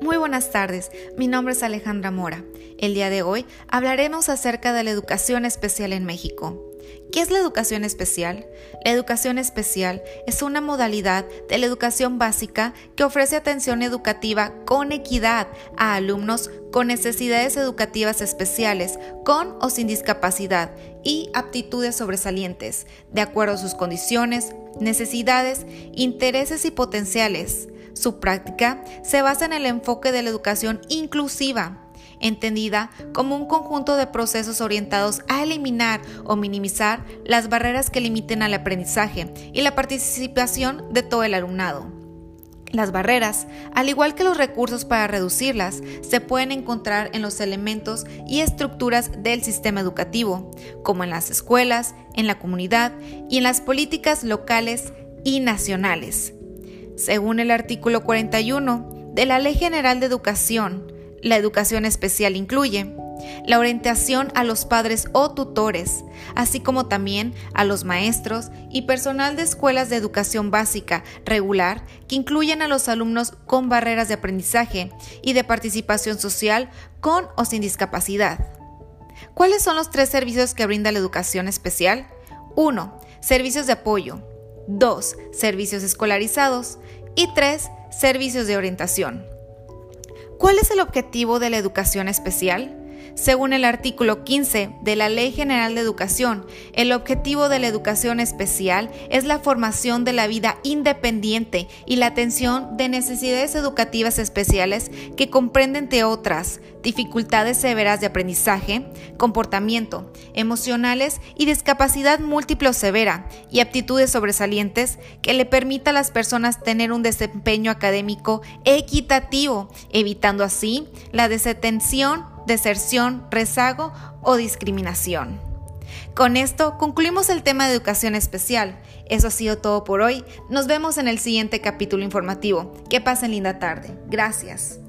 Muy buenas tardes, mi nombre es Alejandra Mora. El día de hoy hablaremos acerca de la educación especial en México. ¿Qué es la educación especial? La educación especial es una modalidad de la educación básica que ofrece atención educativa con equidad a alumnos con necesidades educativas especiales, con o sin discapacidad y aptitudes sobresalientes, de acuerdo a sus condiciones, necesidades, intereses y potenciales. Su práctica se basa en el enfoque de la educación inclusiva, entendida como un conjunto de procesos orientados a eliminar o minimizar las barreras que limiten al aprendizaje y la participación de todo el alumnado. Las barreras, al igual que los recursos para reducirlas, se pueden encontrar en los elementos y estructuras del sistema educativo, como en las escuelas, en la comunidad y en las políticas locales y nacionales. Según el artículo 41 de la Ley General de Educación, la educación especial incluye la orientación a los padres o tutores, así como también a los maestros y personal de escuelas de educación básica regular que incluyen a los alumnos con barreras de aprendizaje y de participación social con o sin discapacidad. ¿Cuáles son los tres servicios que brinda la educación especial? 1. Servicios de apoyo. 2. Servicios escolarizados. Y 3. Servicios de orientación. ¿Cuál es el objetivo de la educación especial? Según el artículo 15 de la Ley General de Educación, el objetivo de la educación especial es la formación de la vida independiente y la atención de necesidades educativas especiales que comprenden, entre otras, dificultades severas de aprendizaje, comportamiento, emocionales y discapacidad múltiple o severa, y aptitudes sobresalientes que le permita a las personas tener un desempeño académico equitativo, evitando así la desatención deserción, rezago o discriminación. Con esto concluimos el tema de educación especial. Eso ha sido todo por hoy. Nos vemos en el siguiente capítulo informativo. Que pasen linda tarde. Gracias.